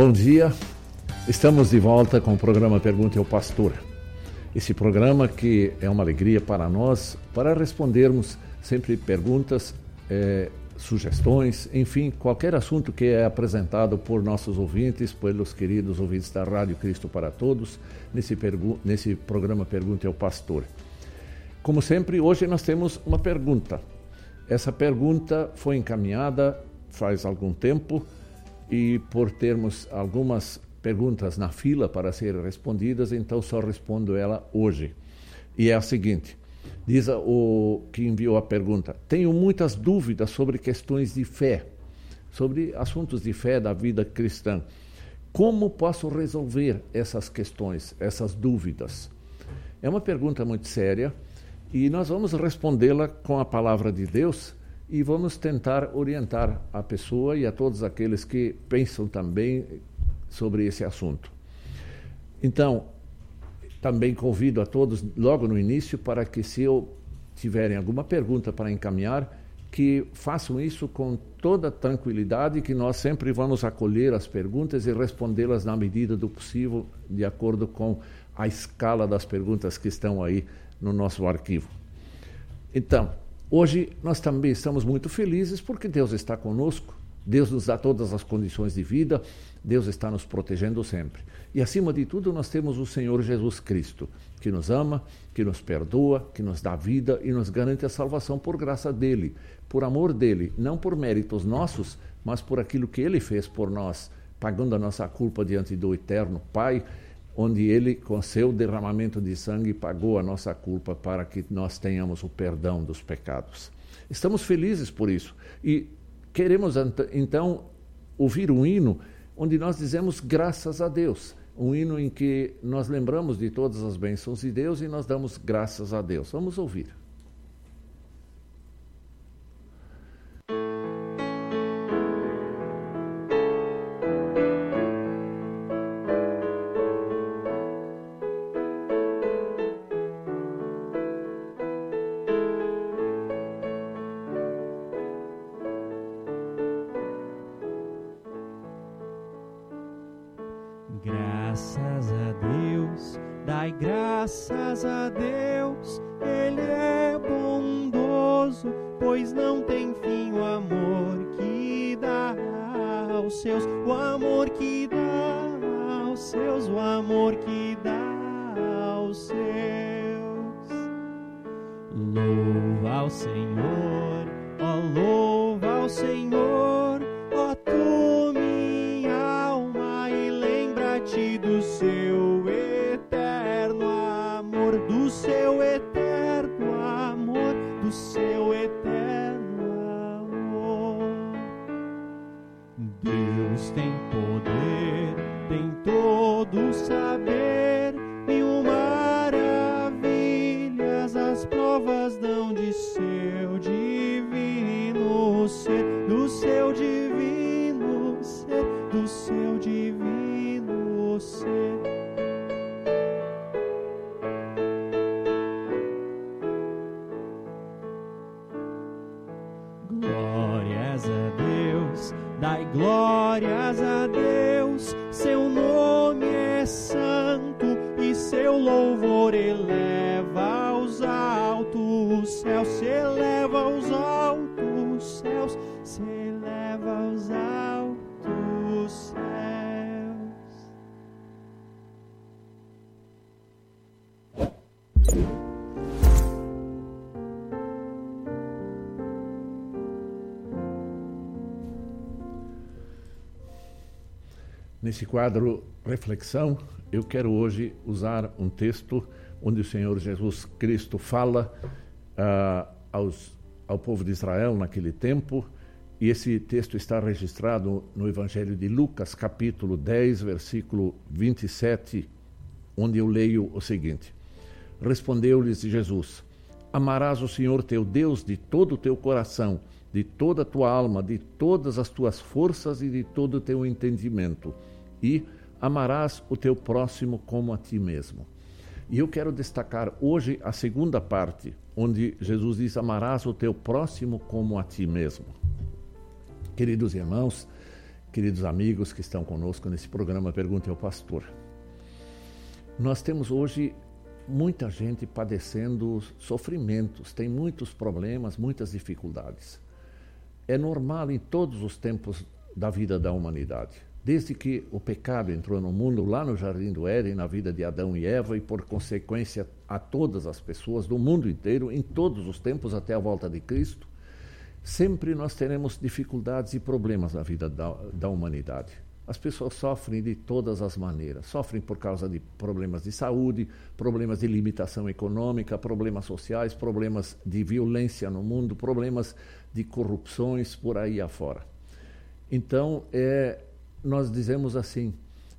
Bom dia, estamos de volta com o programa Pergunte ao Pastor. Esse programa que é uma alegria para nós, para respondermos sempre perguntas, é, sugestões, enfim, qualquer assunto que é apresentado por nossos ouvintes, pelos queridos ouvintes da Rádio Cristo para Todos, nesse, nesse programa Pergunte ao Pastor. Como sempre, hoje nós temos uma pergunta. Essa pergunta foi encaminhada faz algum tempo e por termos algumas perguntas na fila para serem respondidas, então só respondo ela hoje. E é a seguinte: diz o que enviou a pergunta, tenho muitas dúvidas sobre questões de fé, sobre assuntos de fé da vida cristã. Como posso resolver essas questões, essas dúvidas? É uma pergunta muito séria e nós vamos respondê-la com a palavra de Deus e vamos tentar orientar a pessoa e a todos aqueles que pensam também sobre esse assunto. Então, também convido a todos, logo no início, para que, se eu tiverem alguma pergunta para encaminhar, que façam isso com toda tranquilidade, que nós sempre vamos acolher as perguntas e respondê-las na medida do possível, de acordo com a escala das perguntas que estão aí no nosso arquivo. Então, hoje nós também estamos muito felizes porque Deus está conosco, Deus nos dá todas as condições de vida, Deus está nos protegendo sempre. E acima de tudo, nós temos o Senhor Jesus Cristo, que nos ama, que nos perdoa, que nos dá vida e nos garante a salvação por graça dele, por amor dele, não por méritos nossos, mas por aquilo que ele fez por nós, pagando a nossa culpa diante do eterno Pai onde ele, com seu derramamento de sangue, pagou a nossa culpa para que nós tenhamos o perdão dos pecados. Estamos felizes por isso e queremos então ouvir um hino onde nós dizemos graças a Deus. Um hino em que nós lembramos de todas as bênçãos de Deus e nós damos graças a Deus. Vamos ouvir. Nesse quadro Reflexão, eu quero hoje usar um texto onde o Senhor Jesus Cristo fala uh, aos, ao povo de Israel naquele tempo, e esse texto está registrado no Evangelho de Lucas, capítulo 10, versículo 27, onde eu leio o seguinte: Respondeu-lhes Jesus: Amarás o Senhor teu Deus de todo o teu coração, de toda a tua alma, de todas as tuas forças e de todo o teu entendimento e amarás o teu próximo como a ti mesmo. E eu quero destacar hoje a segunda parte, onde Jesus diz: Amarás o teu próximo como a ti mesmo. Queridos irmãos, queridos amigos que estão conosco nesse programa Pergunte ao Pastor. Nós temos hoje muita gente padecendo sofrimentos, tem muitos problemas, muitas dificuldades. É normal em todos os tempos da vida da humanidade. Desde que o pecado entrou no mundo, lá no Jardim do Éden, na vida de Adão e Eva, e por consequência a todas as pessoas do mundo inteiro, em todos os tempos até a volta de Cristo, sempre nós teremos dificuldades e problemas na vida da, da humanidade. As pessoas sofrem de todas as maneiras. Sofrem por causa de problemas de saúde, problemas de limitação econômica, problemas sociais, problemas de violência no mundo, problemas de corrupções por aí afora. Então, é, nós dizemos assim: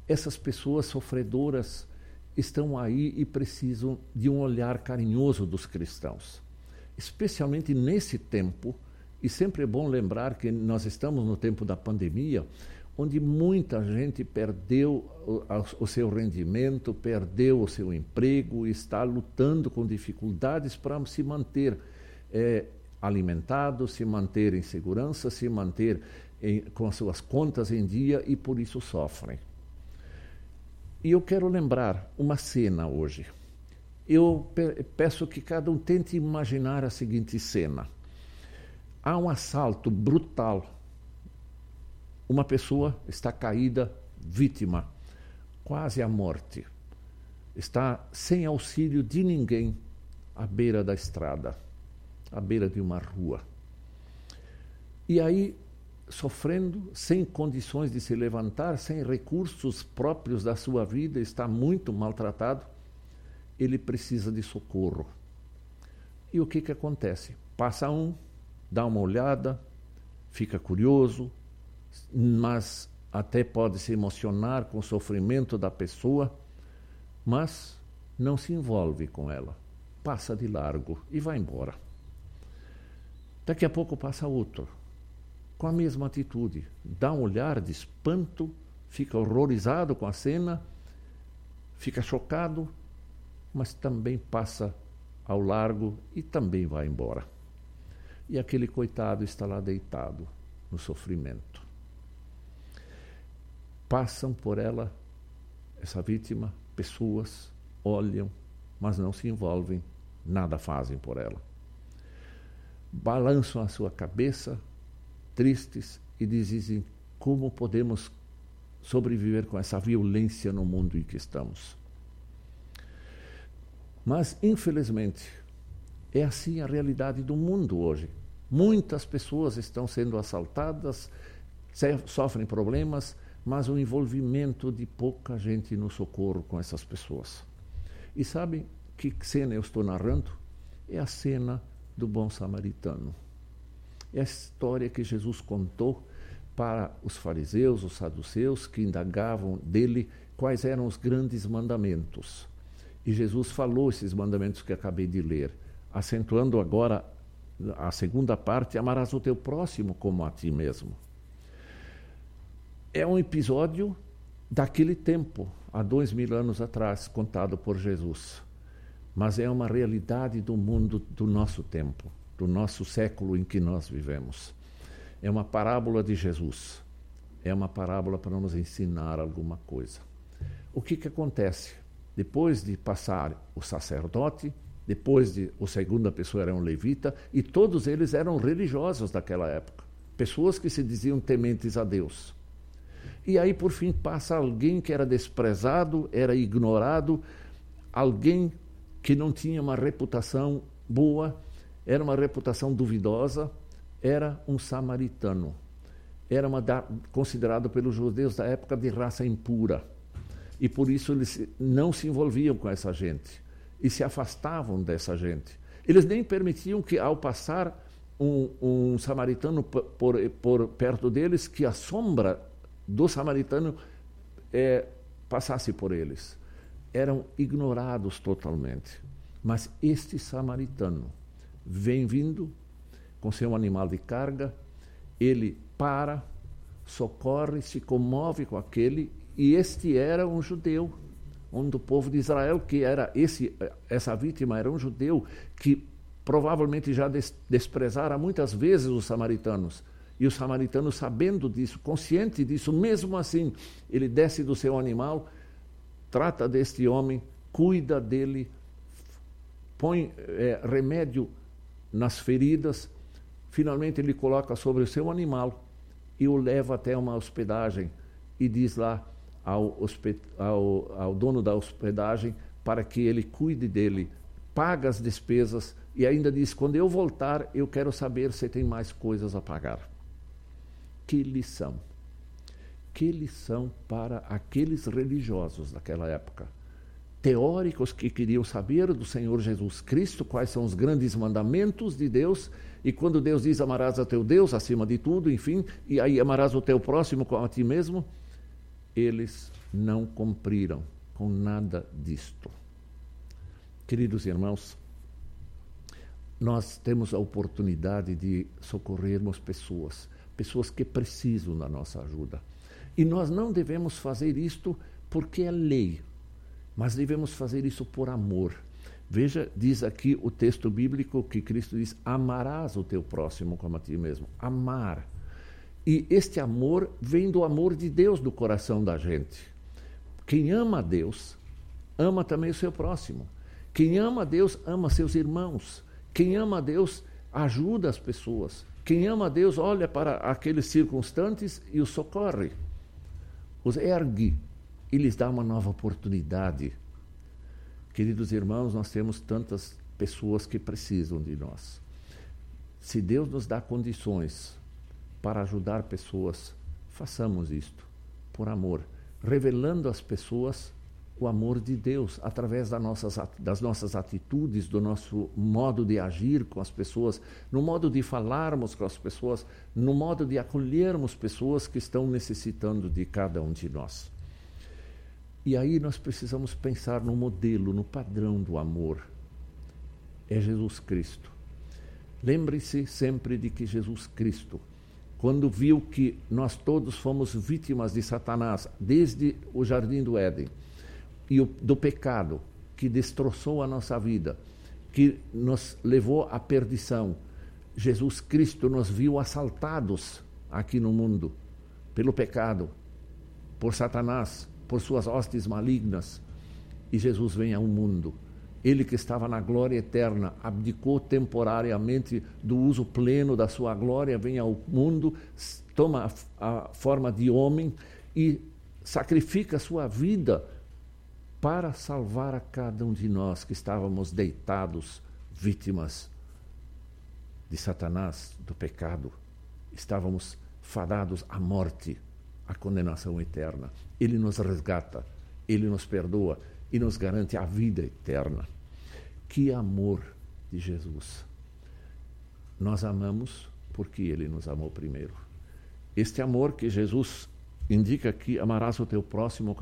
essas pessoas sofredoras estão aí e precisam de um olhar carinhoso dos cristãos, especialmente nesse tempo. E sempre é bom lembrar que nós estamos no tempo da pandemia, onde muita gente perdeu o, seu rendimento, perdeu o seu emprego, está lutando com dificuldades para se manter é, alimentado, se manter em segurança, se manter em, com as suas contas em dia e por isso sofrem. E eu quero lembrar uma cena hoje. Eu pe peço que cada um tente imaginar a seguinte cena: há um assalto brutal uma pessoa está caída, vítima, quase à morte. Está sem auxílio de ninguém à beira da estrada, à beira de uma rua. E aí, sofrendo, sem condições de se levantar, sem recursos próprios da sua vida, está muito maltratado, ele precisa de socorro. E o que, que acontece? Passa um, dá uma olhada, fica curioso, mas até pode se emocionar com o sofrimento da pessoa, mas não se envolve com ela. Passa de largo e vai embora. Daqui a pouco passa outro, com a mesma atitude. Dá um olhar de espanto, fica horrorizado com a cena, fica chocado, mas também passa ao largo e também vai embora. E aquele coitado está lá deitado no sofrimento passam por ela, essa vítima, pessoas, olham, mas não se envolvem, nada fazem por ela. Balançam a sua cabeça, tristes, e dizem: como podemos sobreviver com essa violência no mundo em que estamos? Mas, infelizmente, é assim a realidade do mundo hoje. Muitas pessoas estão sendo assaltadas, sofrem problemas, mas o envolvimento de pouca gente no socorro com essas pessoas. E sabe que cena eu estou narrando? É a cena do bom samaritano. É a história que Jesus contou para os fariseus, os saduceus, que indagavam dele quais eram os grandes mandamentos. E Jesus falou esses mandamentos que acabei de ler, acentuando agora a segunda parte: amarás o teu próximo como a ti mesmo é um episódio daquele tempo, há dois mil anos atrás, contado por Jesus. Mas é uma realidade do mundo do nosso tempo, do nosso século em que nós vivemos. É uma parábola de Jesus. É uma parábola para nos ensinar alguma coisa. O que, que acontece? Depois de passar o sacerdote, depois de o segunda pessoa era um levita, e todos eles eram religiosos daquela época, pessoas que se diziam tementes a Deus. E aí, por fim, passa alguém que era desprezado, era ignorado, alguém que não tinha uma reputação boa, era uma reputação duvidosa, era um samaritano. Era uma da, considerado pelos judeus da época de raça impura. E por isso eles não se envolviam com essa gente e se afastavam dessa gente. Eles nem permitiam que, ao passar um, um samaritano por, por, perto deles, que a sombra do samaritano é, passasse por eles. Eram ignorados totalmente. Mas este samaritano vem vindo com seu animal de carga, ele para, socorre, se comove com aquele, e este era um judeu, um do povo de Israel, que era esse, essa vítima era um judeu que provavelmente já des, desprezara muitas vezes os samaritanos. E o samaritano, sabendo disso, consciente disso, mesmo assim, ele desce do seu animal, trata deste homem, cuida dele, põe é, remédio nas feridas, finalmente ele coloca sobre o seu animal e o leva até uma hospedagem e diz lá ao, ao, ao dono da hospedagem para que ele cuide dele, paga as despesas e ainda diz: quando eu voltar, eu quero saber se tem mais coisas a pagar. Que lição! Que lição para aqueles religiosos daquela época. Teóricos que queriam saber do Senhor Jesus Cristo quais são os grandes mandamentos de Deus, e quando Deus diz amarás a teu Deus acima de tudo, enfim, e aí amarás o teu próximo como a ti mesmo, eles não cumpriram com nada disto. Queridos irmãos, nós temos a oportunidade de socorrermos pessoas, pessoas que precisam da nossa ajuda. E nós não devemos fazer isto porque é lei, mas devemos fazer isso por amor. Veja, diz aqui o texto bíblico que Cristo diz: amarás o teu próximo como a ti mesmo. Amar. E este amor vem do amor de Deus do coração da gente. Quem ama a Deus, ama também o seu próximo. Quem ama a Deus, ama seus irmãos. Quem ama a Deus, ajuda as pessoas. Quem ama a Deus, olha para aqueles circunstantes e os socorre. Os ergue e lhes dá uma nova oportunidade. Queridos irmãos, nós temos tantas pessoas que precisam de nós. Se Deus nos dá condições para ajudar pessoas, façamos isto por amor, revelando às pessoas o amor de Deus através das nossas, atitudes, do nosso modo de agir com as pessoas, no modo de falarmos com as pessoas, no modo de acolhermos pessoas que estão necessitando de cada um de nós. E aí nós precisamos pensar no modelo, no padrão do amor. É Jesus Cristo. Lembre-se sempre de que Jesus Cristo quando viu que nós todos fomos vítimas de Satanás desde o jardim do Éden e o, do pecado que destroçou a nossa vida, que nos levou à perdição. Jesus Cristo nos viu assaltados aqui no mundo pelo pecado, por Satanás, por suas hostes malignas. E Jesus vem ao mundo ele que estava na glória eterna, abdicou temporariamente do uso pleno da sua glória, vem ao mundo, toma a, forma de homem e sacrifica sua vida para salvar a cada um de nós que estávamos deitados, vítimas de Satanás, do pecado. Estávamos fadados à morte, à condenação eterna. Ele nos resgata, ele nos perdoa, e nos garante a vida eterna. Que amor de Jesus! Nós amamos porque Ele nos amou primeiro. Este amor que Jesus indica que amarás o teu próximo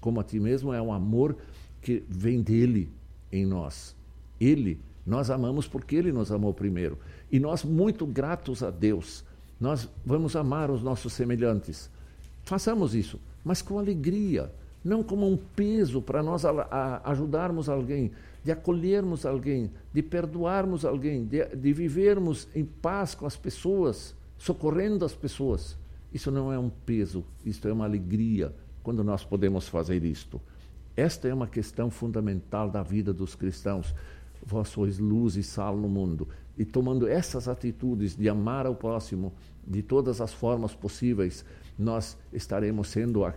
como a ti mesmo é um amor que vem dele em nós. Ele, nós amamos porque Ele nos amou primeiro. E nós, muito gratos a Deus, nós vamos amar os nossos semelhantes. Façamos isso, mas com alegria não como um peso para nós a, a ajudarmos alguém, de acolhermos alguém, de perdoarmos alguém, de, de vivermos em paz com as pessoas, socorrendo as pessoas. Isso não é um peso, isto é uma alegria quando nós podemos fazer isto. Esta é uma questão fundamental da vida dos cristãos. Vós sois luz e sal no mundo. E tomando essas atitudes de amar ao próximo de todas as formas possíveis, nós estaremos sendo a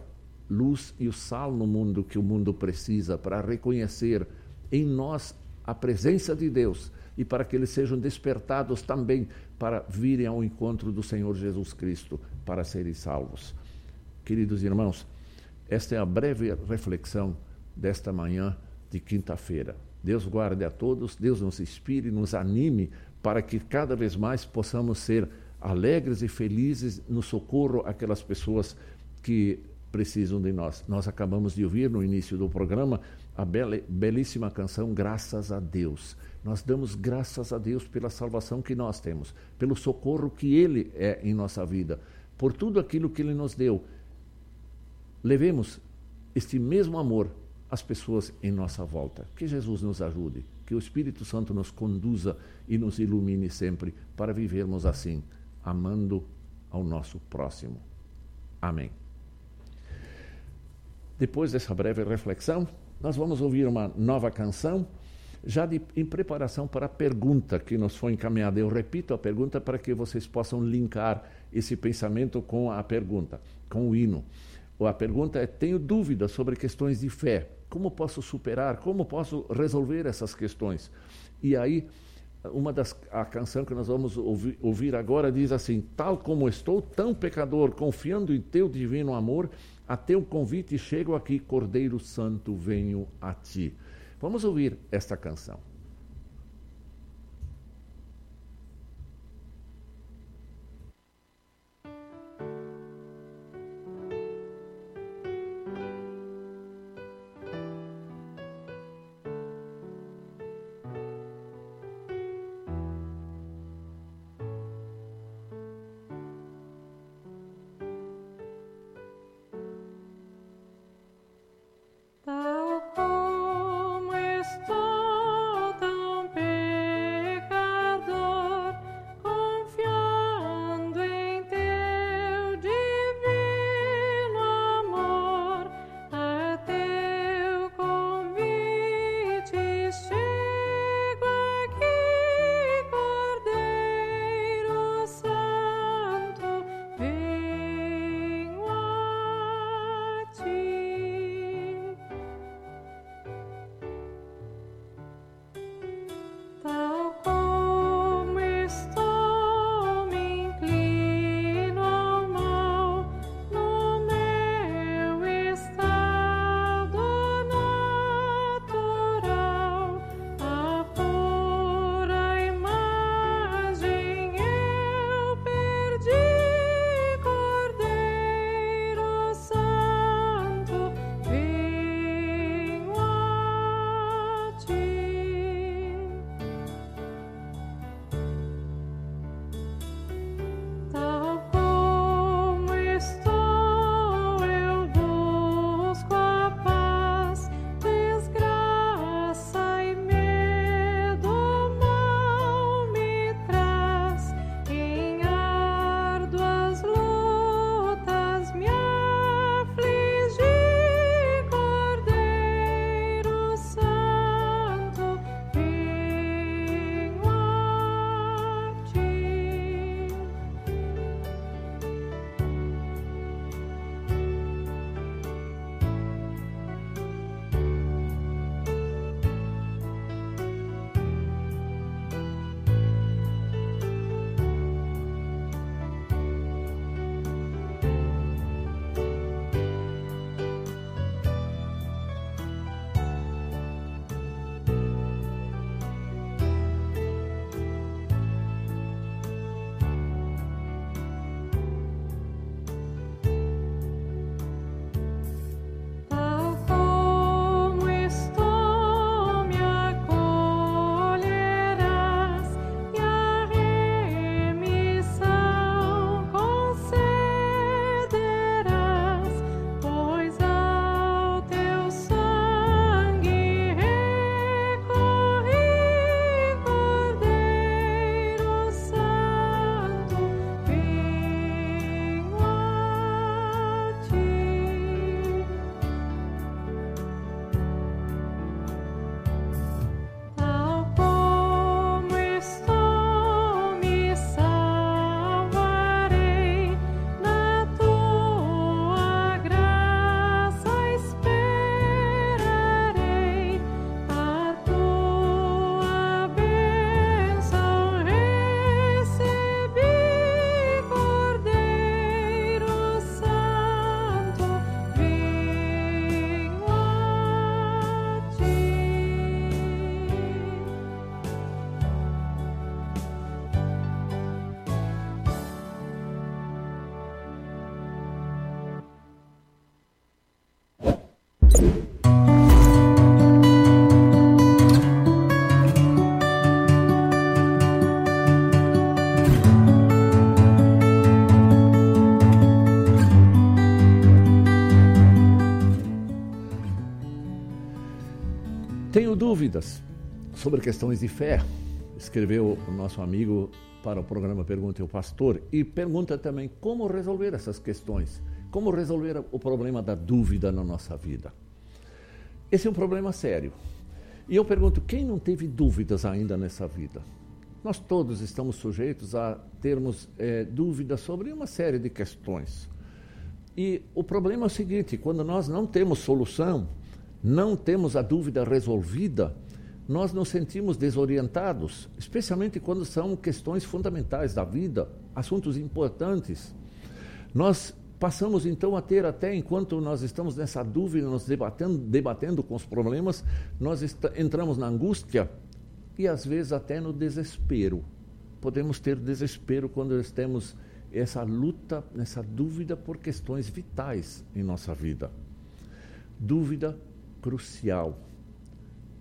luz e o sal no mundo que o mundo precisa para reconhecer em nós a presença de Deus e para que eles sejam despertados também para virem ao encontro do Senhor Jesus Cristo para serem salvos. Queridos irmãos, esta é a breve reflexão desta manhã de quinta-feira. Deus guarde a todos, Deus nos inspire, nos anime para que cada vez mais possamos ser alegres e felizes no socorro àquelas pessoas que precisam de nós. Nós acabamos de ouvir no início do programa a belíssima canção Graças a Deus. Nós damos graças a Deus pela salvação que nós temos, pelo socorro que Ele é em nossa vida, por tudo aquilo que Ele nos deu. Levemos este mesmo amor às pessoas em nossa volta. Que Jesus nos ajude, que o Espírito Santo nos conduza e nos ilumine sempre para vivermos assim, amando ao nosso próximo. Amém. Depois dessa breve reflexão, nós vamos ouvir uma nova canção, já de, em preparação para a pergunta que nos foi encaminhada. Eu repito a pergunta para que vocês possam linkar esse pensamento com a pergunta, com o hino. A pergunta é: tenho dúvidas sobre questões de fé. Como posso superar? Como posso resolver essas questões? E aí, uma das a canção que nós vamos ouvir, ouvir agora diz assim: Tal como estou, tão pecador, confiando em teu divino amor, a teu convite chego aqui, Cordeiro Santo, venho a ti. Vamos ouvir esta canção. Dúvidas sobre questões de fé, escreveu o nosso amigo para o programa Pergunte ao Pastor e pergunta também como resolver essas questões, como resolver o problema da dúvida na nossa vida. Esse é um problema sério. E eu pergunto: quem não teve dúvidas ainda nessa vida? Nós todos estamos sujeitos a termos é, dúvidas sobre uma série de questões. E o problema é o seguinte: quando nós não temos solução, não temos a dúvida resolvida, nós nos sentimos desorientados, especialmente quando são questões fundamentais da vida, assuntos importantes. Nós passamos então a ter até enquanto nós estamos nessa dúvida, nos debatendo, debatendo com os problemas, nós entramos na angústia e às vezes até no desespero. Podemos ter desespero quando temos essa luta, essa dúvida por questões vitais em nossa vida. Dúvida crucial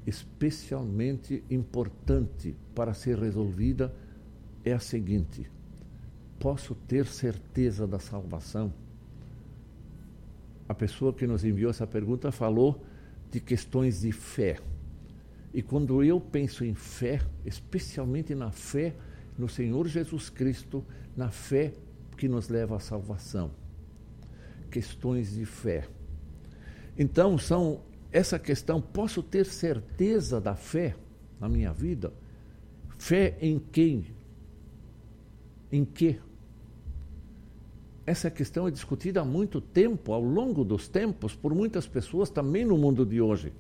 especialmente importante para ser resolvida é a seguinte: posso ter certeza da salvação? A pessoa que nos enviou essa pergunta falou de questões de fé. E quando eu penso em fé, especialmente na fé no Senhor Jesus Cristo, na fé que nos leva à salvação. Questões de fé. Então, são essa questão, posso ter certeza da fé na minha vida? Fé em quem? Em que? Essa questão é discutida há muito tempo, ao longo dos tempos, por muitas pessoas também no mundo de hoje.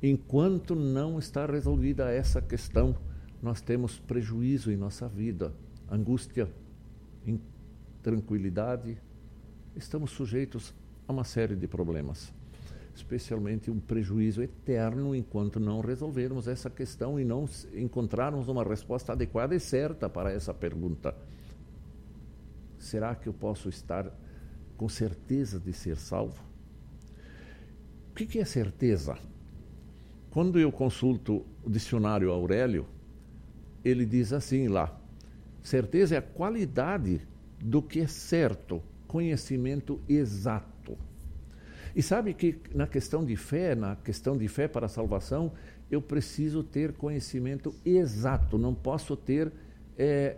Enquanto não está resolvida essa questão, nós temos prejuízo em nossa vida, angústia, intranquilidade, estamos sujeitos a uma série de problemas especialmente um prejuízo eterno enquanto não resolvermos essa questão e não encontrarmos uma resposta adequada e certa para essa pergunta. Será que eu posso estar com certeza de ser salvo? O que é certeza? Quando eu consulto o dicionário Aurélio, ele diz assim lá: certeza é a qualidade do que é certo, conhecimento exato. E sabe que na questão de fé, na questão de fé para a salvação, eu preciso ter conhecimento exato, não posso ter é,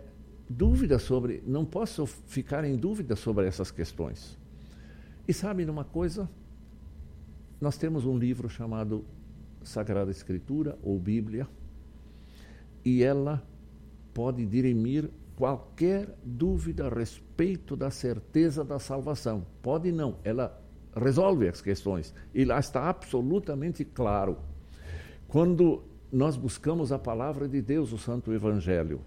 dúvida sobre, não posso ficar em dúvida sobre essas questões. E sabe de uma coisa? Nós temos um livro chamado Sagrada Escritura ou Bíblia, e ela pode dirimir qualquer dúvida a respeito da certeza da salvação. Pode não, ela resolve as questões. E lá está absolutamente claro. Quando nós buscamos a palavra de Deus, o Santo Evangelho.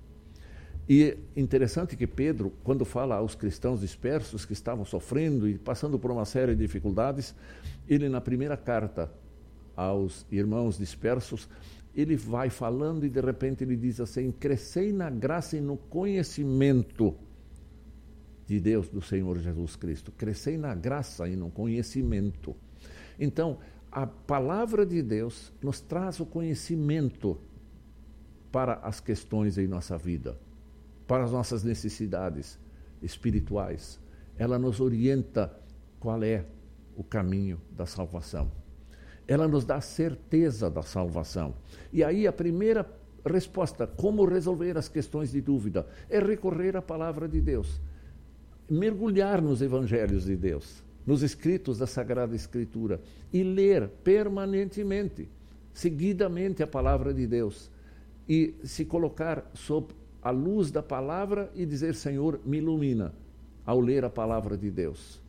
E interessante que Pedro, quando fala aos cristãos dispersos que estavam sofrendo e passando por uma série de dificuldades, ele na primeira carta aos irmãos dispersos, ele vai falando e de repente ele diz assim: crescei na graça e no conhecimento de Deus, do Senhor Jesus Cristo. Crescei na graça e no conhecimento. Então, a palavra de Deus nos traz o conhecimento para as questões em nossa vida, para as nossas necessidades espirituais. Ela nos orienta qual é o caminho da salvação. Ela nos dá certeza da salvação. E aí a primeira resposta, como resolver as questões de dúvida, é recorrer à palavra de Deus mergulhar nos evangelhos de Deus, nos escritos da Sagrada Escritura e ler permanentemente, seguidamente a palavra de Deus e se colocar sob a luz da palavra e dizer: Senhor, me ilumina ao ler a palavra de Deus.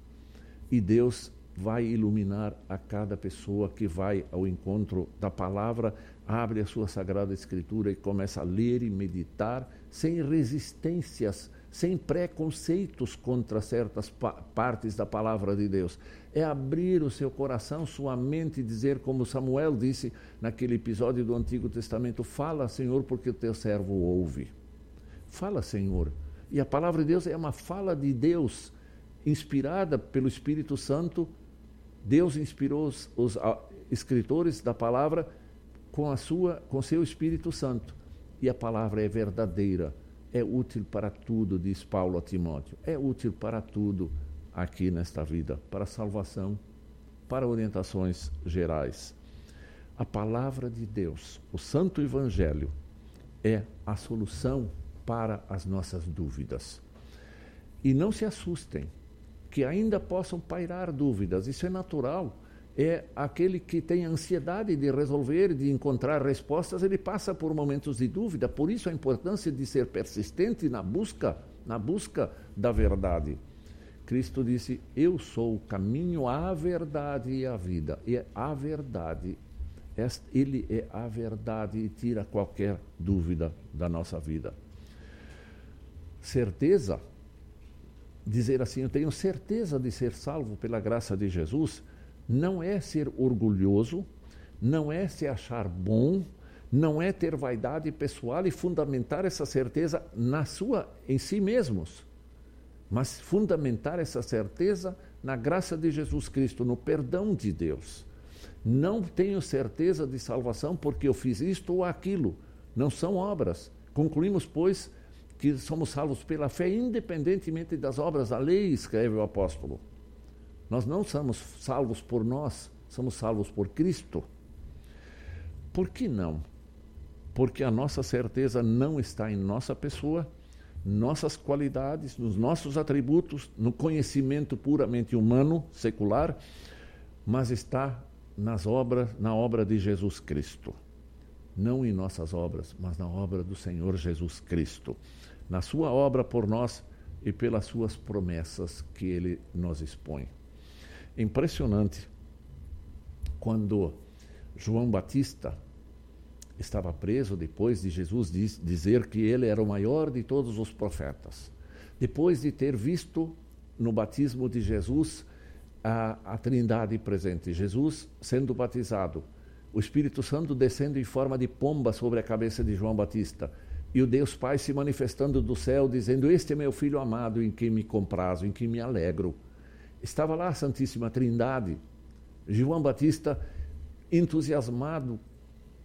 E Deus vai iluminar a cada pessoa que vai ao encontro da palavra, abre a sua sagrada escritura e começa a ler e meditar sem resistências sem preconceitos contra certas pa partes da palavra de Deus. É abrir o seu coração, sua mente e dizer, como Samuel disse naquele episódio do Antigo Testamento: Fala, Senhor, porque o teu servo ouve. Fala, Senhor. E a palavra de Deus é uma fala de Deus, inspirada pelo Espírito Santo. Deus inspirou os, os a, escritores da palavra com a sua, com seu Espírito Santo. E a palavra é verdadeira é útil para tudo, diz Paulo a Timóteo. É útil para tudo aqui nesta vida, para salvação, para orientações gerais. A palavra de Deus, o Santo Evangelho, é a solução para as nossas dúvidas. E não se assustem, que ainda possam pairar dúvidas, isso é natural. É aquele que tem ansiedade de resolver, de encontrar respostas, ele passa por momentos de dúvida. Por isso a importância de ser persistente na busca, na busca da verdade. Cristo disse: Eu sou o caminho, a verdade e a vida. E é a verdade, ele é a verdade e tira qualquer dúvida da nossa vida. Certeza, dizer assim, eu tenho certeza de ser salvo pela graça de Jesus, não é ser orgulhoso, não é se achar bom, não é ter vaidade pessoal e fundamentar essa certeza na sua em si mesmos, mas fundamentar essa certeza na graça de Jesus Cristo, no perdão de Deus. Não tenho certeza de salvação porque eu fiz isto ou aquilo. Não são obras. Concluímos, pois, que somos salvos pela fé, independentemente das obras da lei, escreve o apóstolo. Nós não somos salvos por nós, somos salvos por Cristo. Por que não? Porque a nossa certeza não está em nossa pessoa, nossas qualidades, nos nossos atributos, no conhecimento puramente humano, secular, mas está nas obras, na obra de Jesus Cristo. Não em nossas obras, mas na obra do Senhor Jesus Cristo. Na sua obra por nós e pelas suas promessas que ele nos expõe. Impressionante quando João Batista estava preso depois de Jesus diz, dizer que ele era o maior de todos os profetas. Depois de ter visto no batismo de Jesus a, a Trindade presente, Jesus sendo batizado, o Espírito Santo descendo em forma de pomba sobre a cabeça de João Batista, e o Deus Pai se manifestando do céu, dizendo: Este é meu filho amado, em quem me comprazo, em quem me alegro. Estava lá a Santíssima Trindade. João Batista, entusiasmado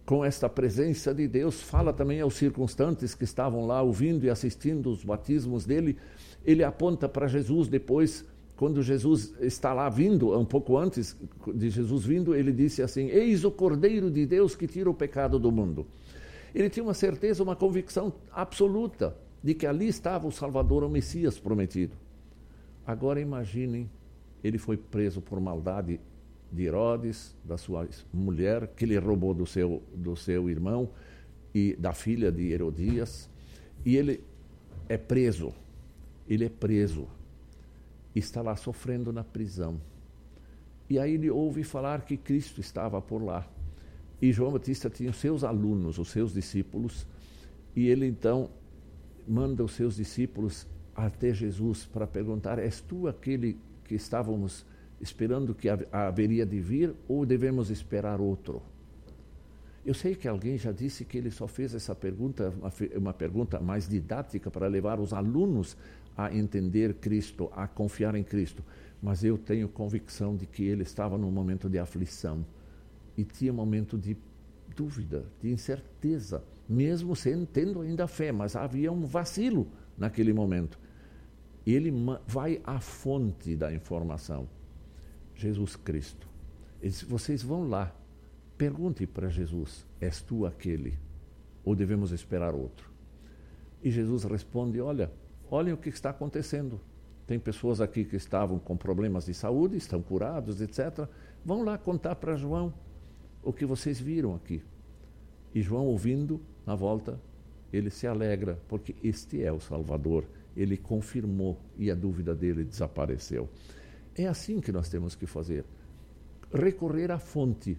com esta presença de Deus, fala também aos circunstantes que estavam lá ouvindo e assistindo os batismos dele. Ele aponta para Jesus depois quando Jesus está lá vindo, um pouco antes de Jesus vindo, ele disse assim: Eis o Cordeiro de Deus que tira o pecado do mundo. Ele tinha uma certeza, uma convicção absoluta de que ali estava o Salvador, o Messias prometido. Agora imaginem, ele foi preso por maldade de Herodes, da sua mulher, que ele roubou do seu, do seu irmão e da filha de Herodias, e ele é preso. Ele é preso está lá sofrendo na prisão. E aí ele ouve falar que Cristo estava por lá. E João Batista tinha os seus alunos, os seus discípulos, e ele então manda os seus discípulos até Jesus para perguntar: És tu aquele que estávamos esperando que haveria de vir ou devemos esperar outro? Eu sei que alguém já disse que ele só fez essa pergunta, uma, pergunta mais didática para levar os alunos a entender Cristo, a confiar em Cristo. Mas eu tenho convicção de que ele estava num momento de aflição e tinha um momento de dúvida, de incerteza, mesmo sendo, tendo ainda fé, mas havia um vacilo naquele momento. Ele vai à fonte da informação, Jesus Cristo. Ele disse, vocês vão lá, pergunte para Jesus: És tu aquele? Ou devemos esperar outro? E Jesus responde: Olha, olhem o que está acontecendo. Tem pessoas aqui que estavam com problemas de saúde, estão curados, etc. Vão lá contar para João o que vocês viram aqui. E João, ouvindo, na volta, ele se alegra, porque este é o Salvador. Ele confirmou e a dúvida dele desapareceu. É assim que nós temos que fazer. Recorrer à fonte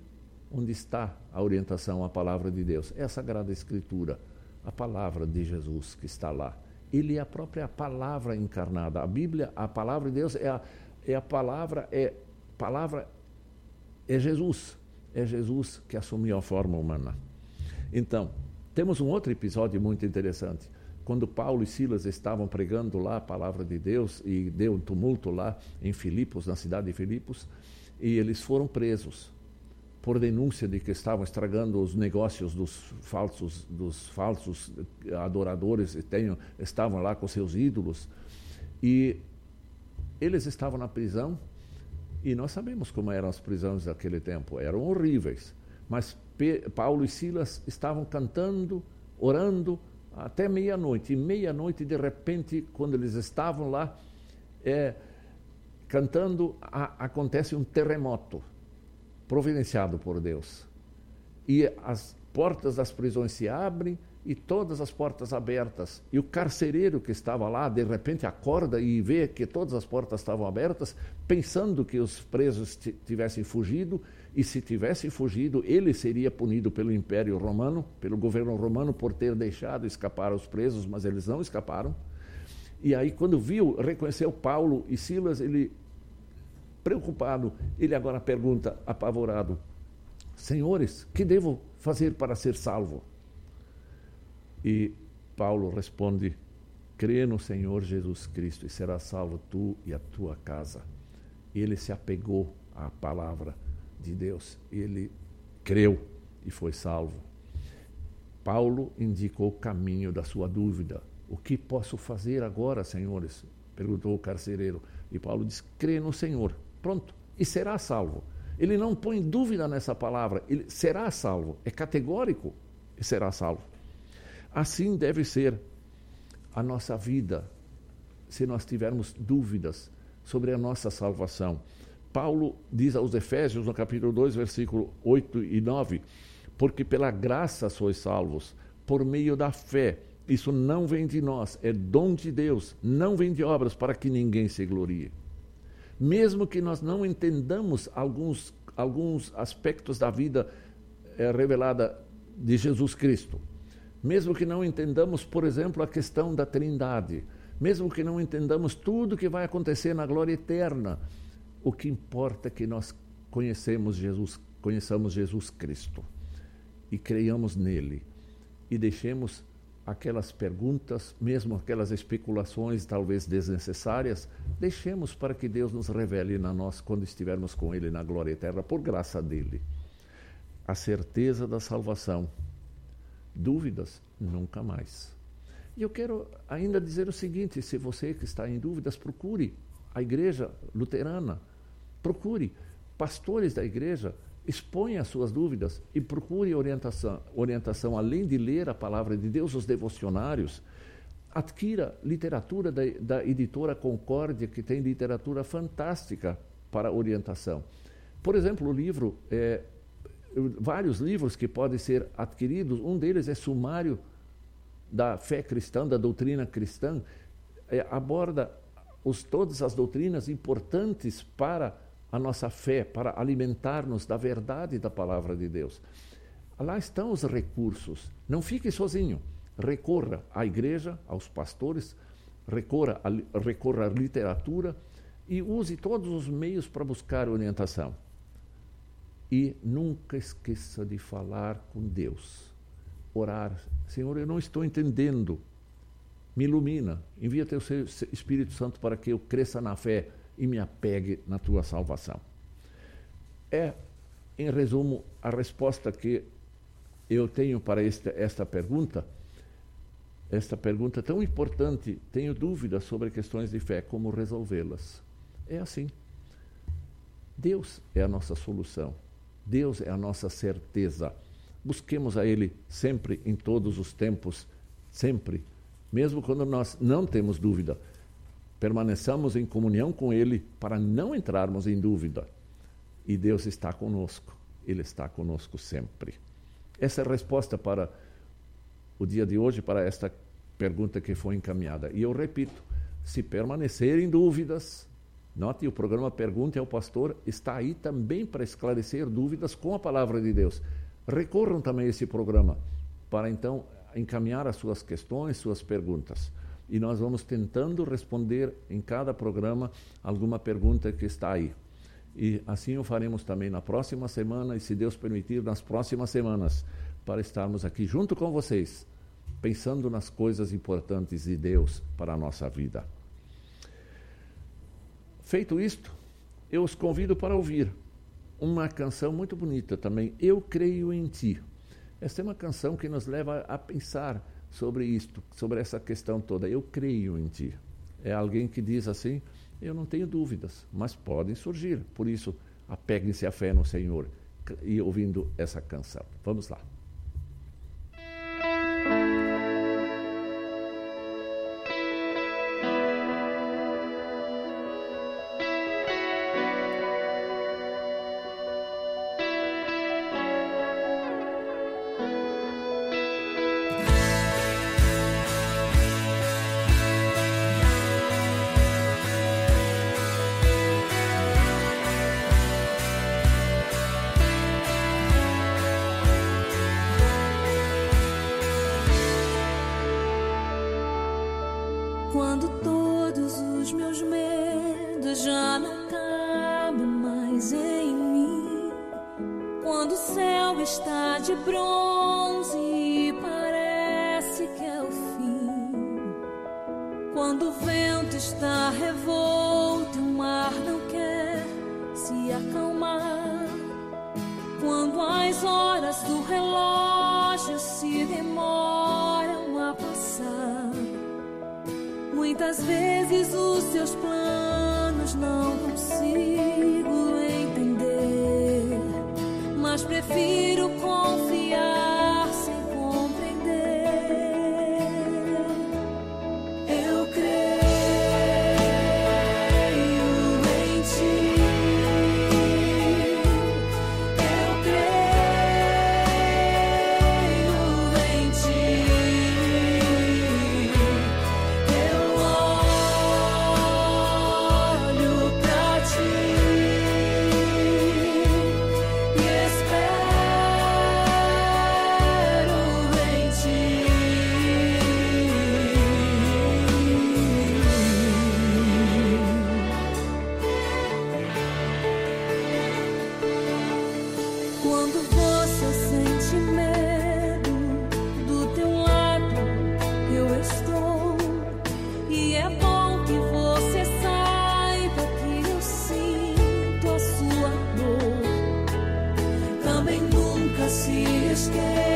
onde está a orientação, a palavra de Deus. É a Sagrada Escritura, a palavra de Jesus que está lá ele é a própria palavra encarnada. A Bíblia, a palavra de Deus é a, é a palavra, é palavra é Jesus. É Jesus que assumiu a forma humana. Então, temos um outro episódio muito interessante. Quando Paulo e Silas estavam pregando lá a palavra de Deus e deu um tumulto lá em Filipos, na cidade de Filipos, e eles foram presos por denúncia de que estavam estragando os negócios dos falsos, dos falsos adoradores, tenham, estavam lá com seus ídolos. E eles estavam na prisão, e nós sabemos como eram as prisões daquele tempo, eram horríveis. Mas Paulo e Silas estavam cantando, orando até meia-noite. E meia-noite, de repente, quando eles estavam lá é, cantando, a, acontece um terremoto providenciado por Deus. E as portas das prisões se abrem e todas as portas abertas. E o carcereiro que estava lá, de repente, acorda e vê que todas as portas estavam abertas, pensando que os presos tivessem fugido, e se tivessem fugido, ele seria punido pelo Império Romano, pelo governo romano, por ter deixado escapar os presos, mas eles não escaparam. E aí, quando viu, reconheceu Paulo e Silas, ele, preocupado, ele agora pergunta, apavorado: Senhores, que devo fazer para ser salvo? E Paulo responde: crê no Senhor Jesus Cristo e será salvo tu e a tua casa. E ele se apegou à palavra de Deus. Ele creu e foi salvo. Paulo indicou o caminho da sua dúvida. O que posso fazer agora, senhores? perguntou o carcereiro. E Paulo disse: crê no Senhor. Pronto. E será salvo. Ele não põe dúvida nessa palavra. Ele será salvo. É categórico e será salvo. Assim deve ser a nossa vida, se nós tivermos dúvidas sobre a nossa salvação. Paulo diz aos Efésios, no capítulo 2, versículo 8 e 9: Porque pela graça sois salvos, por meio da fé. Isso não vem de nós, é dom de Deus, não vem de obras para que ninguém se glorie. Mesmo que nós não entendamos alguns, alguns aspectos da vida é, revelada de Jesus Cristo, mesmo que não entendamos, por exemplo, a questão da Trindade, mesmo que não entendamos tudo que vai acontecer na glória eterna, o que importa é que nós conhecemos Jesus, conheçamos Jesus Cristo e creiamos nele e deixemos aquelas perguntas, mesmo aquelas especulações talvez desnecessárias, deixemos para que Deus nos revele na nós quando estivermos com ele na glória eterna por graça dele. A certeza da salvação Dúvidas? Nunca mais. E eu quero ainda dizer o seguinte: se você que está em dúvidas, procure a igreja luterana, procure pastores da igreja, exponha as suas dúvidas e procure orientação, orientação além de ler a palavra de Deus, os devocionários. Adquira literatura da, da editora Concórdia, que tem literatura fantástica para orientação. Por exemplo, o livro é, vários livros que podem ser adquiridos. Um deles é Sumário da Fé Cristã, da Doutrina Cristã. É, aborda os, todas as doutrinas importantes para a nossa fé, para alimentar-nos da verdade da palavra de Deus. Lá estão os recursos. Não fique sozinho. Recorra à igreja, aos pastores, recorra, recorra à literatura e use todos os meios para buscar orientação. E nunca esqueça de falar com Deus. Orar. Senhor, eu não estou entendendo. Me ilumina. Envia teu Espírito Santo para que eu cresça na fé e me apegue na tua salvação. É, em resumo, a resposta que eu tenho para esta, esta pergunta. Esta pergunta tão importante, tenho dúvidas sobre questões de fé, como resolvê-las? É assim. Deus é a nossa solução. Deus é a nossa certeza. Busquemos a Ele sempre, em todos os tempos, sempre, mesmo quando nós não temos dúvida. Permaneçamos em comunhão com Ele para não entrarmos em dúvida. E Deus está conosco, Ele está conosco sempre. Essa é a resposta para o dia de hoje, para esta pergunta que foi encaminhada. E eu repito: se permanecerem dúvidas, Note, o programa Pergunte ao Pastor está aí também para esclarecer dúvidas com a palavra de Deus. Recorram também a esse programa para então encaminhar as suas questões, suas perguntas. E nós vamos tentando responder em cada programa alguma pergunta que está aí. E assim o faremos também na próxima semana e, se Deus permitir, nas próximas semanas, para estarmos aqui junto com vocês, pensando nas coisas importantes de Deus para a nossa vida. Feito isto, eu os convido para ouvir uma canção muito bonita também, Eu Creio em Ti. Esta é uma canção que nos leva a pensar sobre isto, sobre essa questão toda. Eu creio em Ti. É alguém que diz assim: Eu não tenho dúvidas, mas podem surgir. Por isso, apeguem-se à fé no Senhor e ouvindo essa canção. Vamos lá. de bronze e parece que é o fim. Quando o vento está revolto, o mar não quer se acalmar. Quando as horas do relógio se demoram a passar, muitas vezes os seus planos não consigo entender, mas prefiro escape.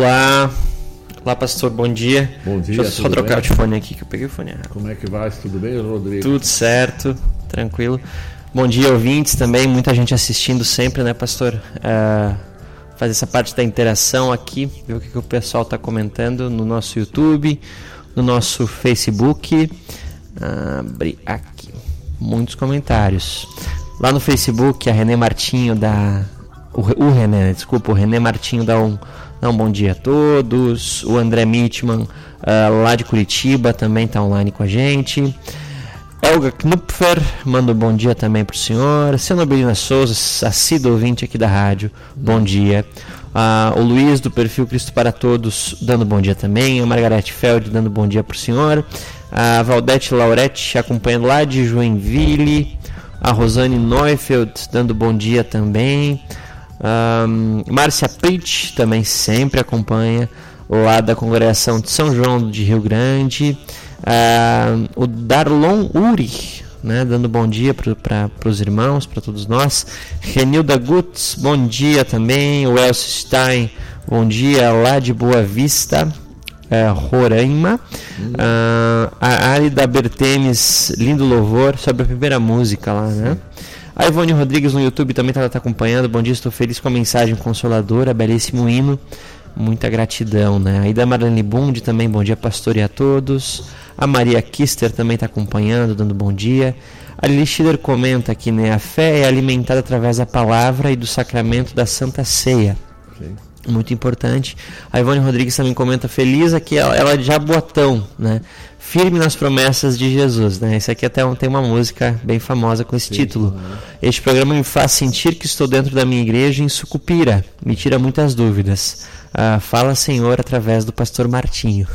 Olá. Olá, pastor, bom dia. Bom dia, Deixa eu só trocar bem? de fone aqui que eu peguei o fone errado. Como é que vai? Tudo bem, Rodrigo? Tudo certo, tranquilo. Bom dia, ouvintes também. Muita gente assistindo sempre, né, pastor? Ah, fazer essa parte da interação aqui, ver o que, que o pessoal está comentando no nosso YouTube, no nosso Facebook. Abre aqui. Muitos comentários. Lá no Facebook, a René Martinho dá. O, o René, desculpa, o René Martinho dá um, um bom dia a todos. O André Mitman, ah, lá de Curitiba, também está online com a gente. Elga Knupfer manda um bom dia também para o senhor. Seu Nobrina Souza, assíduo ouvinte aqui da rádio, bom dia. Ah, o Luiz do perfil Cristo para Todos dando bom dia também. A Margarete Feld dando bom dia para o senhor. A Valdete Lauretti acompanhando lá de Joinville. A Rosane Neufeld dando bom dia também. Ahn, Márcia Pritch também sempre acompanha lá da congregação de São João de Rio Grande. O Darlon Uri, né, dando bom dia para os irmãos, para todos nós. Renilda Gutz, bom dia também. O Elcio Stein, bom dia lá de Boa Vista. É, Roraima, Ah, a Arida Bertemes, lindo louvor sobre a primeira música lá, né? A Ivone Rodrigues no YouTube também está acompanhando. Bom dia, estou feliz com a mensagem consoladora, belíssimo hino. Muita gratidão, né? Aí da Marlene Bund também, bom dia, pastor e a todos. A Maria Kister também está acompanhando, dando bom dia. A Lili Schiller comenta aqui, né? A fé é alimentada através da palavra e do sacramento da Santa Ceia. Sim. Muito importante. A Ivone Rodrigues também comenta feliz aqui, ela, ela de Jaboatão, né? Firme nas promessas de Jesus, né? Isso aqui até um- tem uma música bem famosa com esse título. Este programa me faz sentir que estou dentro da minha igreja em Sucupira. Me tira muitas dúvidas. Ah, fala, Senhor, através do pastor Martinho.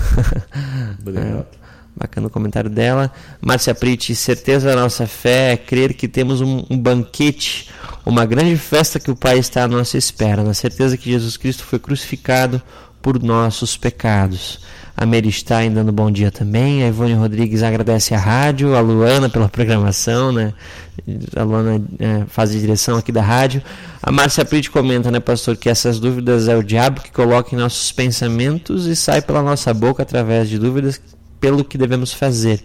Obrigado. É, Bacana o comentário dela. Márcia Priti, certeza da nossa fé é crer que temos um, um banquete, uma grande festa que o Pai está à nossa espera, na certeza que Jesus Cristo foi crucificado por nossos pecados. A Mary Stein dando bom dia também. A Ivone Rodrigues agradece a rádio, a Luana pela programação, né? A Luana é, faz a direção aqui da rádio. A Márcia Priti comenta, né, pastor, que essas dúvidas é o diabo que coloca em nossos pensamentos e sai pela nossa boca através de dúvidas pelo que devemos fazer.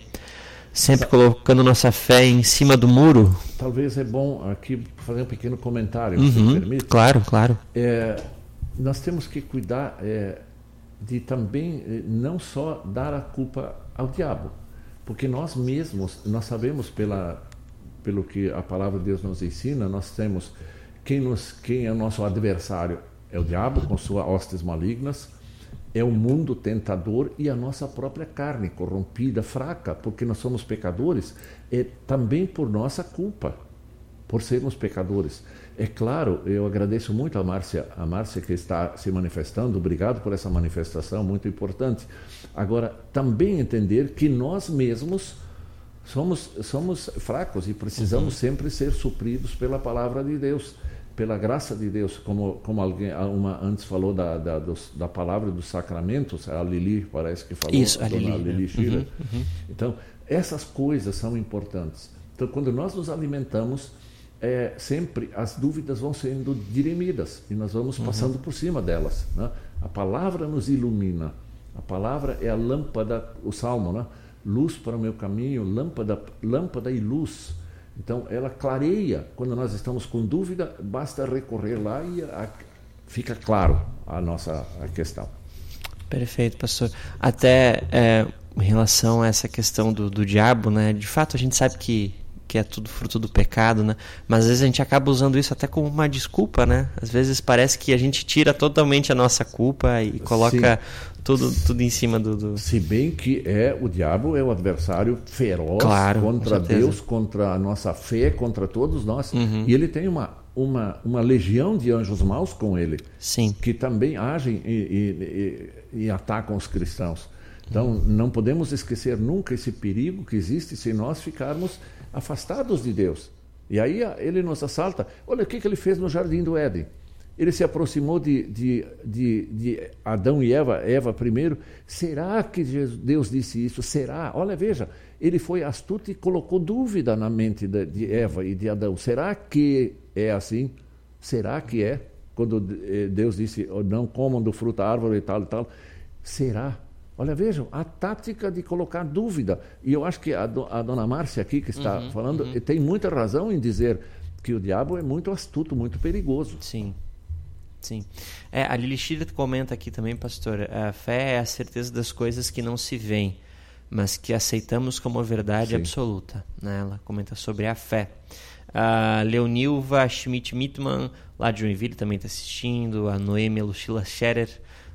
Sempre colocando nossa fé em cima do muro. Talvez é bom aqui fazer um pequeno comentário, se Uhum, me permite. claro, claro. É, nós temos que cuidar é, de também é, não só dar a culpa ao diabo, porque nós mesmos, nós sabemos pela, pelo que a palavra de Deus nos ensina, nós temos quem, nos, quem é o nosso adversário é o diabo com suas hostes malignas, é o mundo tentador e a nossa própria carne corrompida, fraca, porque nós somos pecadores, é também por nossa culpa por sermos pecadores. É claro, eu agradeço muito a Márcia, a Márcia que está se manifestando, obrigado por essa manifestação, muito importante. Agora, também entender que nós mesmos somos, somos fracos e precisamos sempre ser supridos pela palavra de Deus, pela graça de Deus, como, como alguém uma antes falou da, da, dos, da palavra dos sacramentos, a Lili parece que falou, Isso, a dona Lili, né? Lili Schiller. Então, essas coisas são importantes. Então, quando nós nos alimentamos, é, sempre as dúvidas vão sendo dirimidas e nós vamos passando por cima delas. Né? A palavra nos ilumina. A palavra é a lâmpada, o salmo, né? luz para o meu caminho, lâmpada, lâmpada e luz. Então, ela clareia. Quando nós estamos com dúvida, basta recorrer lá e a- fica claro a nossa a questão. Perfeito, pastor. Até é, em relação a essa questão do, do diabo, né? De fato, a gente sabe que, que é tudo fruto do pecado, né? Mas às vezes a gente acaba usando isso até como uma desculpa, né? Às vezes parece que a gente tira totalmente a nossa culpa e coloca tudo, tudo em cima do, do... Se bem que é o diabo é o adversário feroz Claro, contra. Deus, contra a nossa fé, contra todos nós. Uhum. E ele tem uma, uma, uma legião de anjos maus com ele, Sim. que também agem e, e- e- e atacam os cristãos. Então, não podemos esquecer nunca esse perigo que existe se nós ficarmos afastados de Deus. E aí ele nos assalta. Olha o que, que ele fez no jardim do Éden. Ele se aproximou de, de, de, de Adão e Eva, Eva primeiro. Será que Deus disse isso? Será? Olha, veja, ele foi astuto e colocou dúvida na mente de, de Eva e de Adão. Será que é assim? Será que é? quando eh, Deus disse, "Oh, não comam do fruto da árvore e tal e tal. Será? Olha, vejam, a tática de colocar dúvida. E eu acho que a, do- a dona Márcia aqui, que está falando, eh, tem muita razão em dizer que o diabo é muito astuto, muito perigoso. Sim. Sim. É, a Lili Schiller comenta aqui também, pastor, a fé é a certeza das coisas que não se veem, mas que aceitamos como verdade Sim. absoluta. Né? Ela comenta sobre a fé. A Leonilva Schmidt-Mittmann, lá de Joinville, também está assistindo. A Noêmia Lucila Scherer.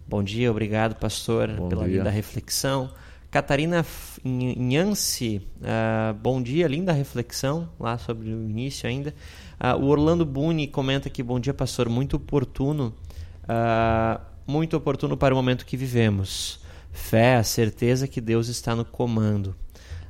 Bom dia, obrigado, pastor, Bom pela dia. linda reflexão. Catarina F- Nhanci, ah, bom dia, linda reflexão lá sobre o início ainda. Ah, o Orlando Buni comenta aqui, bom dia, pastor, muito oportuno, ah, muito oportuno para o momento que vivemos. Fé, a certeza que Deus está no comando.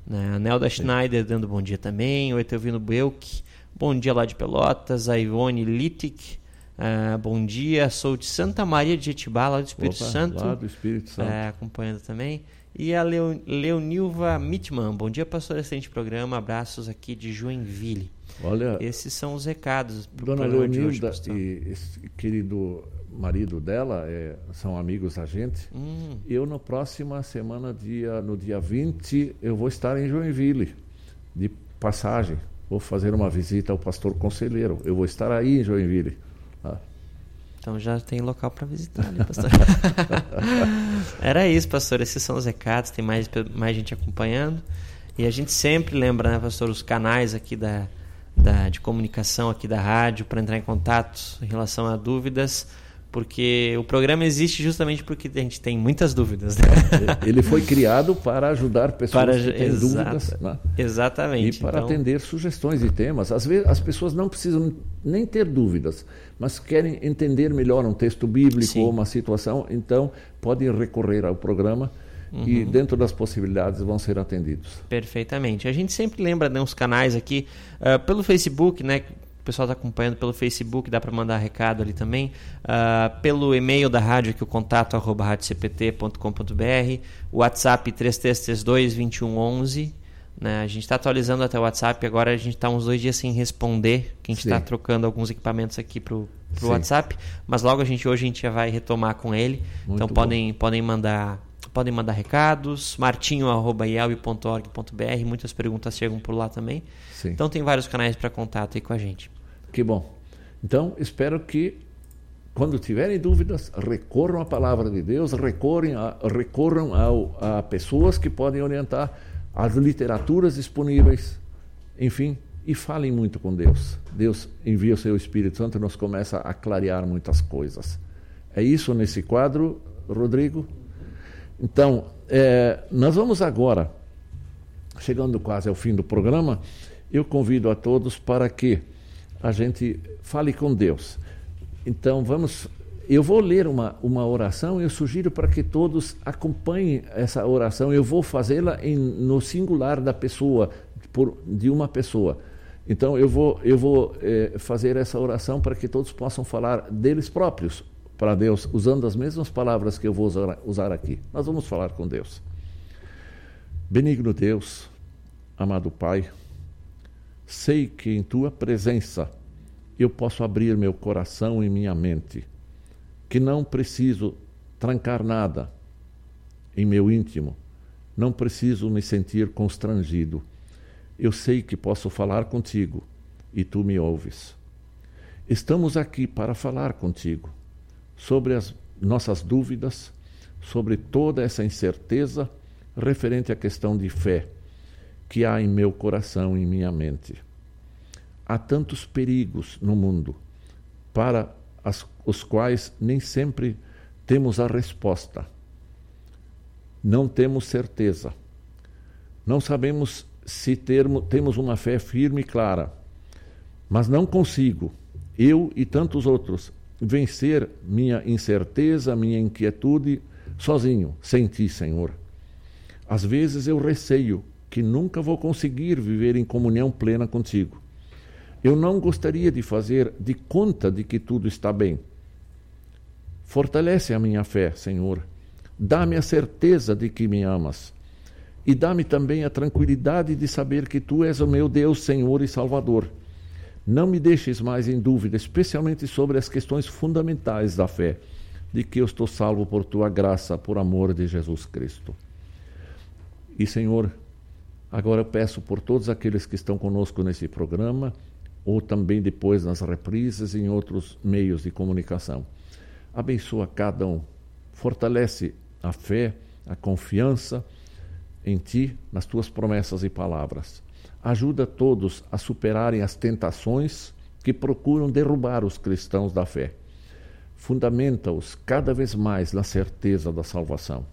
Né? A Nelda Schneider dando bom dia também, o Etelvino Belk, bom dia lá de Pelotas, a Ivone Littic, ah, bom dia, sou de Santa Maria de Jetibá, lá do Espírito Opa, Santo. Lá do Espírito Santo. É, acompanhando também. E a Leo, Leonilva Mitman. Bom dia, pastor. Excelente programa. Abraços aqui de Joinville. Olha, Esses são os recados Dona hoje, Leonilda pastor. e esse querido marido dela é, são amigos da gente. Hum, Eu, na próxima semana, dia, no dia 20, eu vou estar em Joinville, de passagem. Vou fazer uma visita ao pastor conselheiro. Eu vou estar aí em Joinville. Então já tem local para visitar, né, pastor? Era isso, pastor. Esses são os recados. Tem mais, mais gente acompanhando. E a gente sempre lembra, né, pastor, os canais aqui da, da, de comunicação aqui da rádio para entrar em contato em relação a dúvidas. Porque o programa existe justamente porque a gente tem muitas dúvidas. Né? Ele foi criado para ajudar pessoas Para- que têm exata- dúvidas né? e Exatamente. para então, atender sugestões e temas. Às vezes as pessoas não precisam nem ter dúvidas, mas querem entender melhor um texto bíblico Sim. ou uma situação, então podem recorrer ao programa Uhum. e dentro das possibilidades vão ser atendidos. Perfeitamente. A gente sempre lembra né, uns canais aqui ah, pelo Facebook, né? O pessoal está acompanhando pelo Facebook, dá para mandar recado ali também. Ah, pelo e-mail da rádio, que é o contato arroba radiocpt.com.br. O WhatsApp 3332-2111. Né? A gente está atualizando até o WhatsApp, agora a gente está uns dois dias sem responder, que a gente está trocando alguns equipamentos aqui pro Sim. WhatsApp, mas logo a gente hoje a gente já vai retomar com ele. Muito então bom. podem podem mandar podem mandar recados, martinho@ielbe.org.br, muitas perguntas chegam por lá também. Sim. Então tem vários canais para contato aí com a gente. Que bom. Então, espero que, quando tiverem dúvidas, recorram à palavra de Deus, recorram a, recorram ao, a pessoas que podem orientar, às literaturas disponíveis, enfim, e falem muito com Deus. Deus envia o seu Espírito Santo e nos começa a clarear muitas coisas. É isso nesse quadro, Rodrigo? Então, eh, nós vamos agora chegando quase ao fim do programa, eu convido a todos para que a gente fale com Deus. Então vamos, eu vou ler uma, uma oração, eu sugiro para que todos acompanhem essa oração. Eu vou fazê-la no singular da pessoa, por, de uma pessoa. Então eu vou, eu vou eh, fazer essa oração para que todos possam falar deles próprios para Deus, usando as mesmas palavras que eu vou usar, usar aqui. Nós vamos falar com Deus. Benigno Deus, amado Pai, sei que em tua presença eu posso abrir meu coração e minha mente, que não preciso trancar nada em meu íntimo, não preciso me sentir constrangido. Eu sei que posso falar contigo e tu me ouves. Estamos aqui para falar contigo sobre as nossas dúvidas, sobre toda essa incerteza referente à questão de fé que há em meu coração e em minha mente. Há tantos perigos no mundo para as, os quais nem sempre temos a resposta. Não temos certeza. Não sabemos se termo, temos uma fé firme e clara. Mas não consigo, eu e tantos outros, vencer minha incerteza, minha inquietude sozinho, sem ti, Senhor. Às vezes eu receio que nunca vou conseguir viver em comunhão plena contigo. Eu não gostaria de fazer de conta de que tudo está bem. Fortalece a minha fé, Senhor. Dá-me a certeza de que me amas. E dá-me também a tranquilidade de saber que tu és o meu Deus, Senhor e Salvador. Não me deixes mais em dúvida, especialmente sobre as questões fundamentais da fé, de que eu estou salvo por tua graça, por amor de Jesus Cristo. E, Senhor, agora eu peço por todos aqueles que estão conosco nesse programa, ou também depois nas reprises e em outros meios de comunicação. Abençoa cada um, fortalece a fé, a confiança em Ti, nas Tuas promessas e palavras. Ajuda todos a superarem as tentações que procuram derrubar os cristãos da fé. Fundamenta-os cada vez mais na certeza da salvação.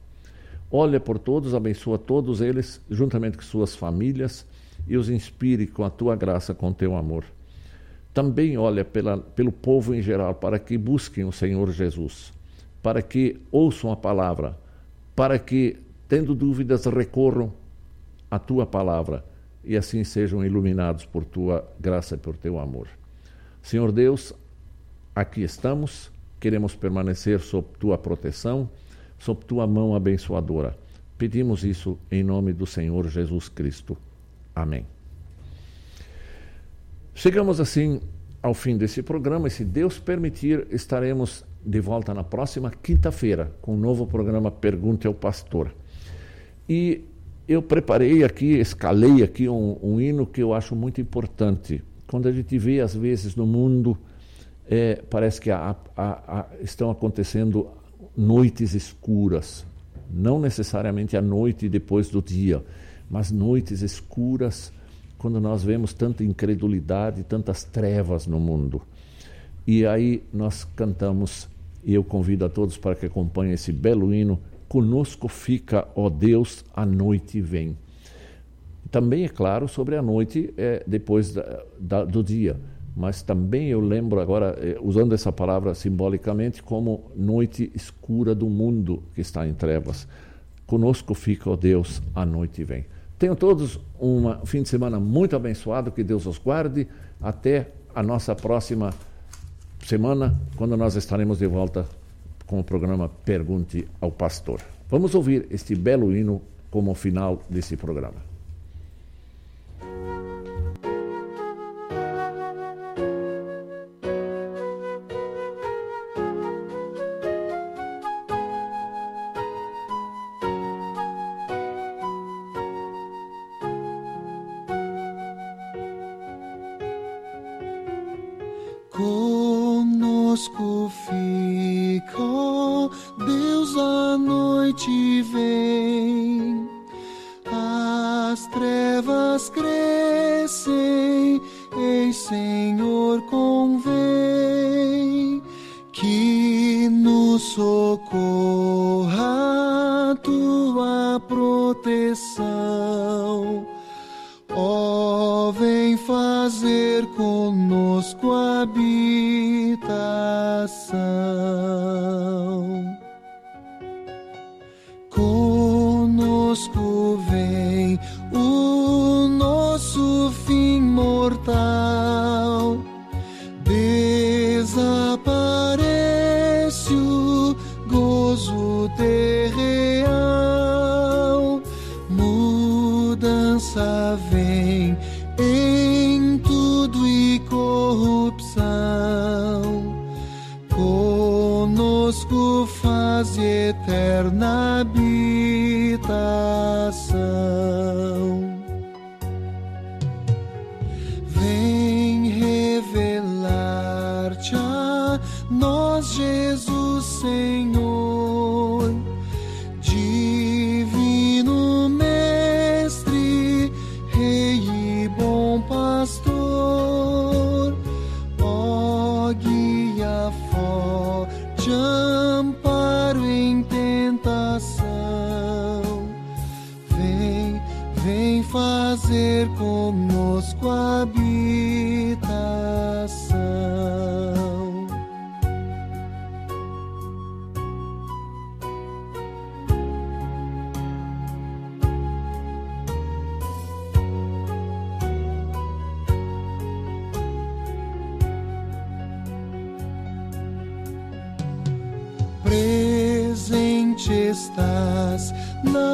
Olha por todos, abençoa todos eles, juntamente com suas famílias, e os inspire com a tua graça, com teu amor. Também olha pela, pelo povo em geral, para que busquem o Senhor Jesus, para que ouçam a palavra, para que, tendo dúvidas, recorram à tua palavra e assim sejam iluminados por tua graça e por teu amor. Senhor Deus, aqui estamos, queremos permanecer sob tua proteção, sob tua mão abençoadora. Pedimos isso em nome do Senhor Jesus Cristo. Amém. Chegamos assim ao fim desse programa e, se Deus permitir, estaremos de volta na próxima quinta-feira com um novo programa Pergunte ao Pastor. E eu preparei aqui, escalei aqui um, um hino que eu acho muito importante. Quando a gente vê, às vezes, no mundo, é, parece que há, há, há, estão acontecendo noites escuras. Não necessariamente a noite depois do dia, mas noites escuras quando nós vemos tanta incredulidade, tantas trevas no mundo. E aí nós cantamos, e eu convido a todos para que acompanhem esse belo hino, Conosco fica, ó Deus, a noite vem. Também é claro sobre a noite é, depois da, da, do dia, mas também eu lembro agora, é, usando essa palavra simbolicamente, como noite escura do mundo que está em trevas. Conosco fica, ó Deus, a noite vem. Tenham todos um fim de semana muito abençoado, que Deus os guarde. Até a nossa próxima semana, quando nós estaremos de volta com o programa Pergunte ao Pastor. Vamos ouvir este belo hino como final desse programa. Conosco fica, ó Deus, a noite vem, eterna habitação. Conosco habitação. Presente estás nas